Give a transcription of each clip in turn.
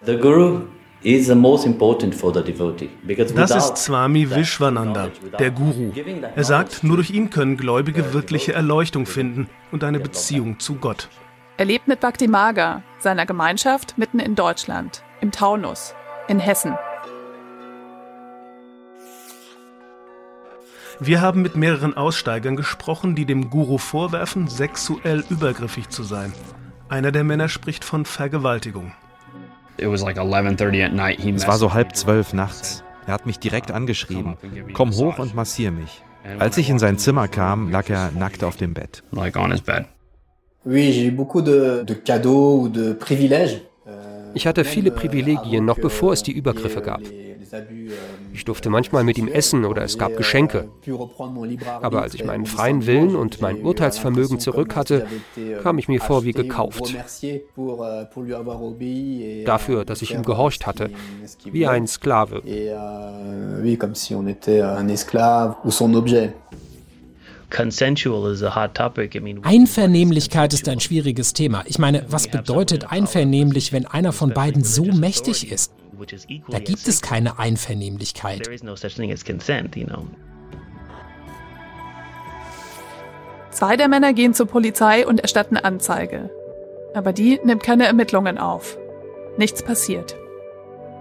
The Guru das ist Swami Vishwananda, der Guru. Er sagt, nur durch ihn können Gläubige wirkliche Erleuchtung finden und eine Beziehung zu Gott. Er lebt mit Bhakti Maga, seiner Gemeinschaft mitten in Deutschland, im Taunus, in Hessen. Wir haben mit mehreren Aussteigern gesprochen, die dem Guru vorwerfen, sexuell übergriffig zu sein. Einer der Männer spricht von Vergewaltigung. Es war so halb zwölf nachts. Er hat mich direkt angeschrieben. Komm hoch und massier mich. Als ich in sein Zimmer kam, lag er nackt auf dem Bett. Ich hatte viele Privilegien, noch bevor es die Übergriffe gab. Ich durfte manchmal mit ihm essen oder es gab Geschenke. Aber als ich meinen freien Willen und mein Urteilsvermögen zurück hatte, kam ich mir vor wie gekauft. Dafür, dass ich ihm gehorcht hatte, wie ein Sklave. Einvernehmlichkeit ist ein schwieriges Thema. Ich meine, was bedeutet einvernehmlich, wenn einer von beiden so mächtig ist? Da gibt es keine Einvernehmlichkeit. Zwei der Männer gehen zur Polizei und erstatten Anzeige. Aber die nimmt keine Ermittlungen auf. Nichts passiert.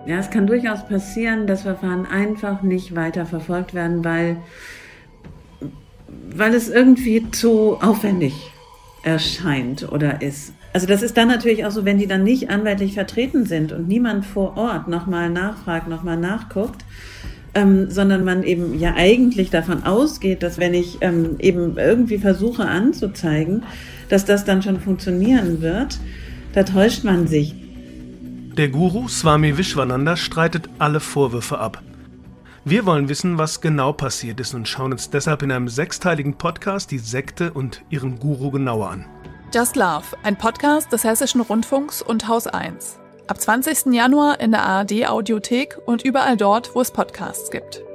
Ja, es kann durchaus passieren, dass Verfahren einfach nicht weiter verfolgt werden, weil, weil es irgendwie zu aufwendig erscheint oder ist. Also das ist dann natürlich auch so, wenn die dann nicht anwaltlich vertreten sind und niemand vor Ort nochmal nachfragt, nochmal nachguckt, ähm, sondern man eben ja eigentlich davon ausgeht, dass wenn ich ähm, eben irgendwie versuche anzuzeigen, dass das dann schon funktionieren wird, da täuscht man sich. Der Guru Swami Vishwananda streitet alle Vorwürfe ab. Wir wollen wissen, was genau passiert ist und schauen uns deshalb in einem sechsteiligen Podcast die Sekte und ihren Guru genauer an. Just Love, ein Podcast des Hessischen Rundfunks und Haus 1. Ab 20. Januar in der ARD Audiothek und überall dort, wo es Podcasts gibt.